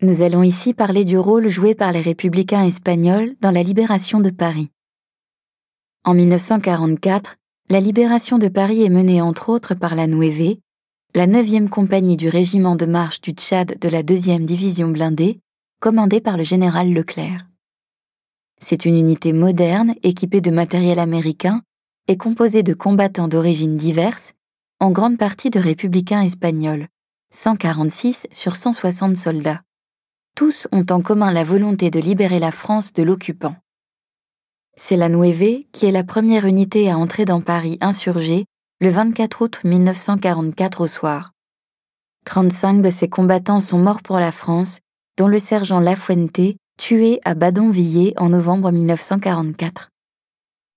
Nous allons ici parler du rôle joué par les républicains espagnols dans la libération de Paris. En 1944, la libération de Paris est menée entre autres par la Nueve, la 9e compagnie du régiment de marche du Tchad de la 2e division blindée, commandée par le général Leclerc. C'est une unité moderne équipée de matériel américain et composée de combattants d'origines diverses, en grande partie de républicains espagnols, 146 sur 160 soldats. Tous ont en commun la volonté de libérer la France de l'occupant. C'est la Nueve qui est la première unité à entrer dans Paris insurgé le 24 août 1944 au soir. 35 de ces combattants sont morts pour la France, dont le sergent Lafuente, tué à Badonviller en novembre 1944.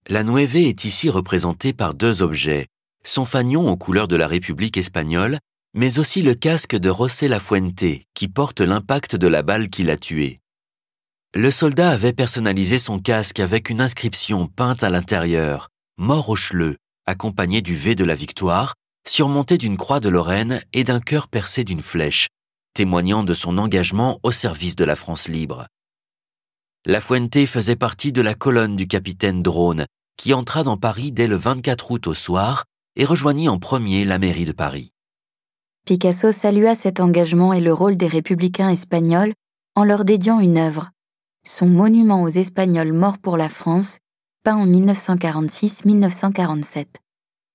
La Nueve est ici représentée par deux objets, son fanion aux couleurs de la République espagnole, mais aussi le casque de José Lafuente, qui porte l'impact de la balle qui l'a tué. Le soldat avait personnalisé son casque avec une inscription peinte à l'intérieur, mort au cheleu, accompagné du V de la victoire, surmonté d'une croix de Lorraine et d'un cœur percé d'une flèche, témoignant de son engagement au service de la France libre. La Fuente faisait partie de la colonne du capitaine Drone, qui entra dans Paris dès le 24 août au soir et rejoignit en premier la mairie de Paris. Picasso salua cet engagement et le rôle des républicains espagnols en leur dédiant une œuvre, son monument aux Espagnols morts pour la France, peint en 1946-1947.